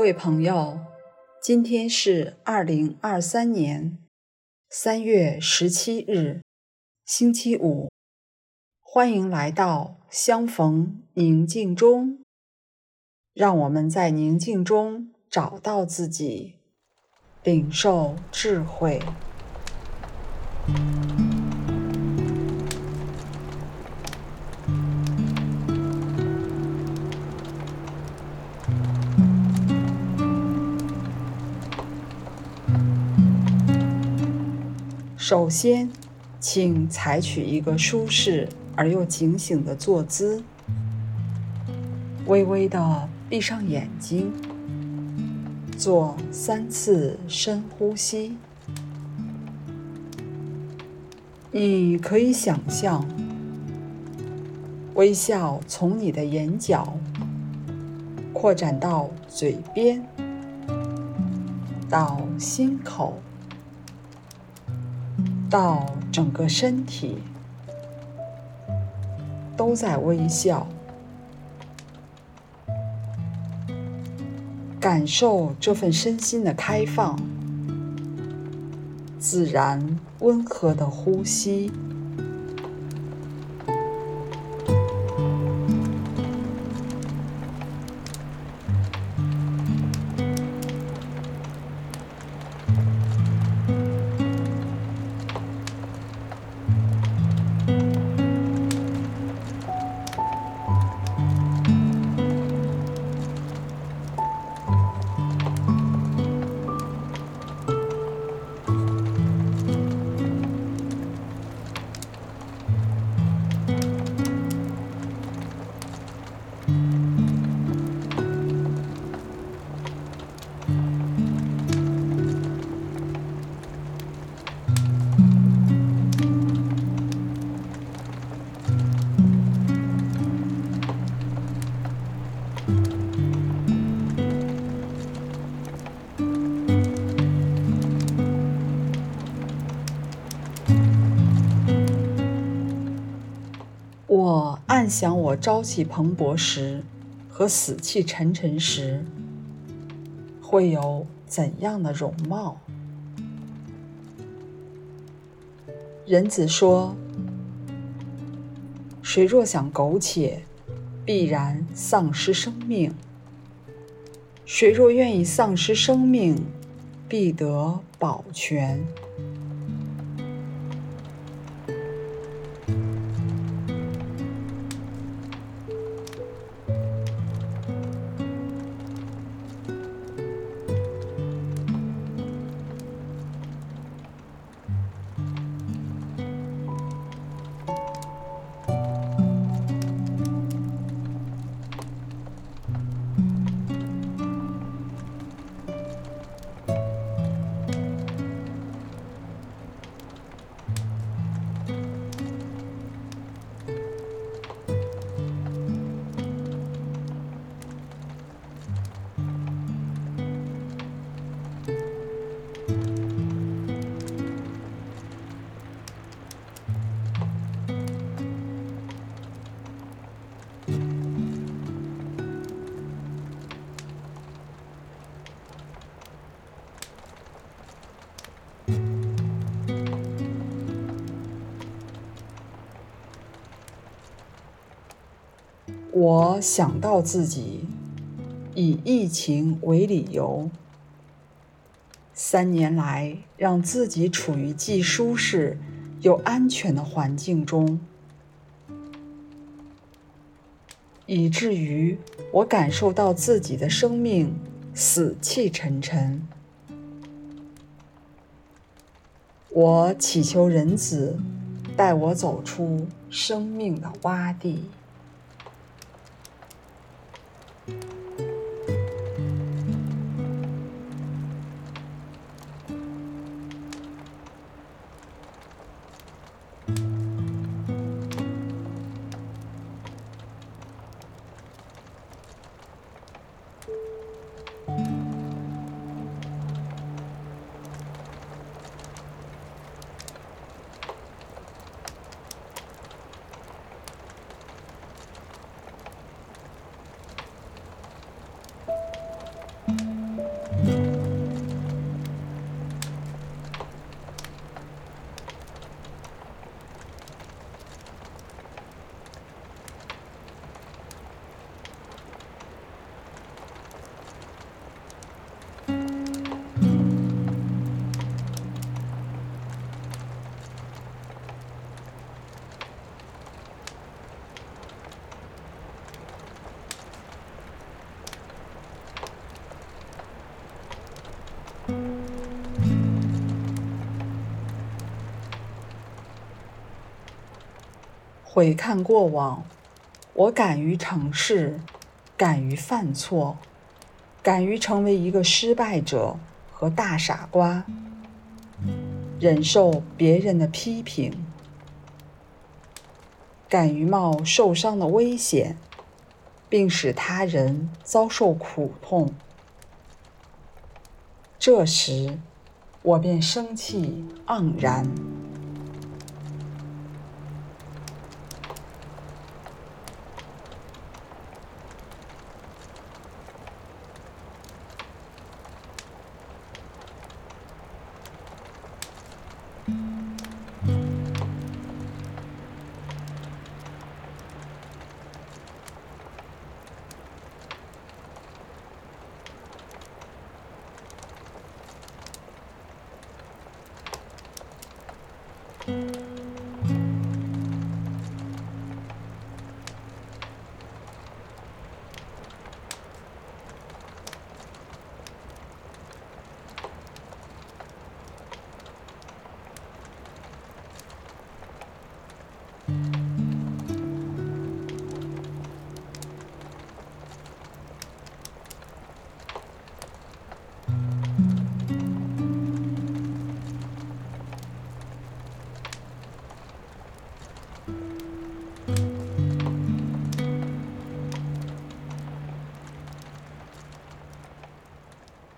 各位朋友，今天是二零二三年三月十七日，星期五。欢迎来到相逢宁静中，让我们在宁静中找到自己，领受智慧。首先，请采取一个舒适而又警醒的坐姿，微微的闭上眼睛，做三次深呼吸。你可以想象，微笑从你的眼角扩展到嘴边，到心口。到整个身体都在微笑，感受这份身心的开放，自然温和的呼吸。想，我朝气蓬勃时和死气沉沉时会有怎样的容貌？人子说：“谁若想苟且，必然丧失生命；谁若愿意丧失生命，必得保全。”我想到自己以疫情为理由，三年来让自己处于既舒适又安全的环境中，以至于我感受到自己的生命死气沉沉。我祈求人子带我走出生命的洼地。回看过往，我敢于尝试，敢于犯错，敢于成为一个失败者和大傻瓜，忍受别人的批评，敢于冒受伤的危险，并使他人遭受苦痛。这时，我便生气盎然。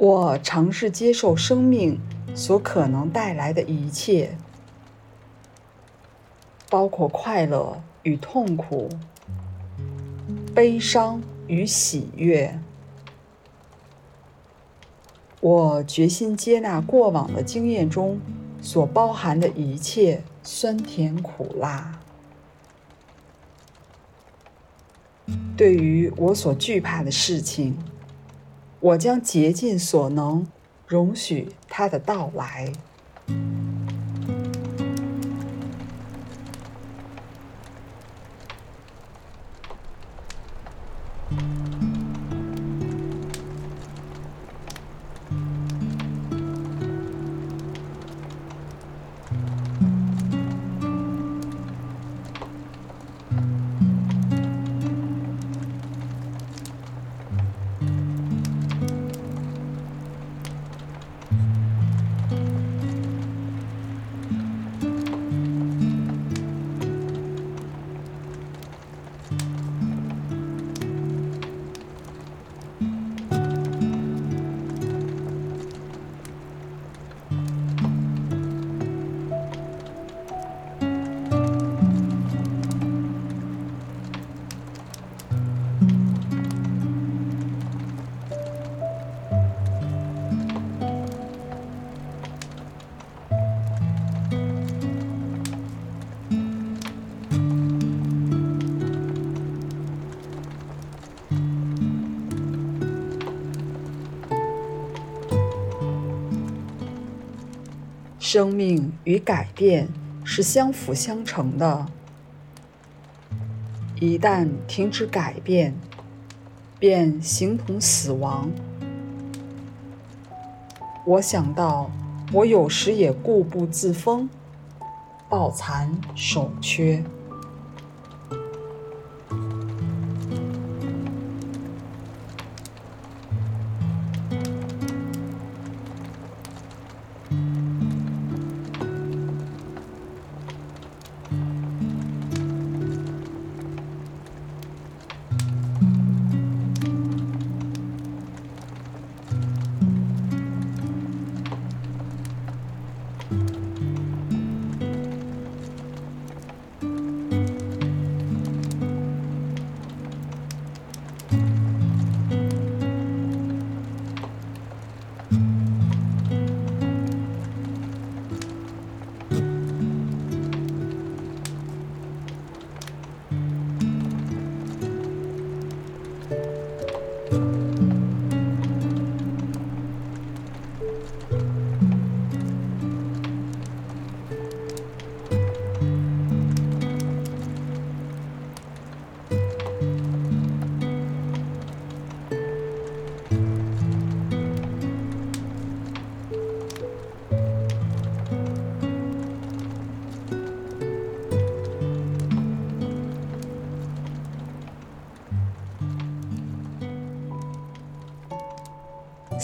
我尝试接受生命所可能带来的一切，包括快乐与痛苦、悲伤与喜悦。我决心接纳过往的经验中所包含的一切酸甜苦辣。对于我所惧怕的事情，我将竭尽所能容许它的到来。生命与改变是相辅相成的。一旦停止改变，便形同死亡。我想到，我有时也固步自封，抱残守缺。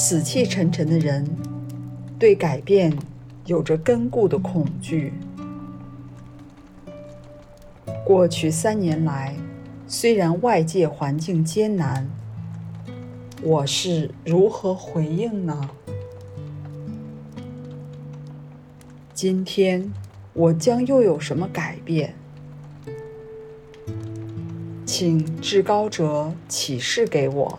死气沉沉的人，对改变有着根固的恐惧。过去三年来，虽然外界环境艰难，我是如何回应呢？今天我将又有什么改变？请至高者启示给我。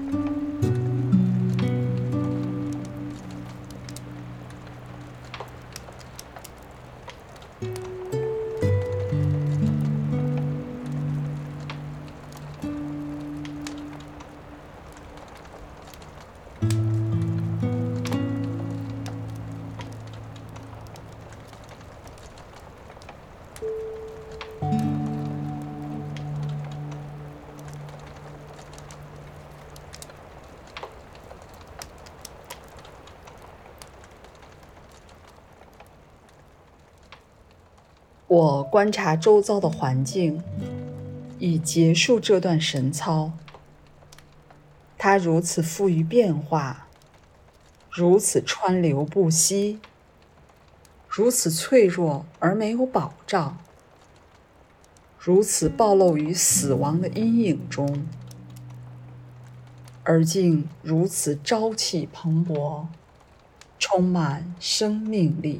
我观察周遭的环境，以结束这段神操。它如此富于变化，如此川流不息，如此脆弱而没有保障，如此暴露于死亡的阴影中，而竟如此朝气蓬勃，充满生命力。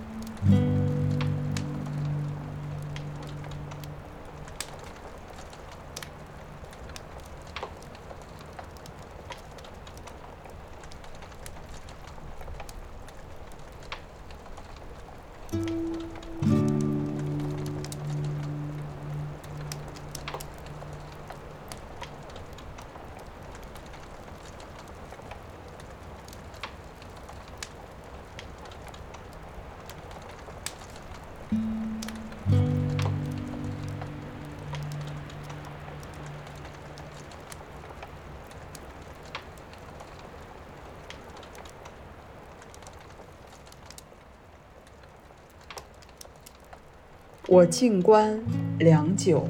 我静观良久，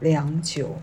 良久。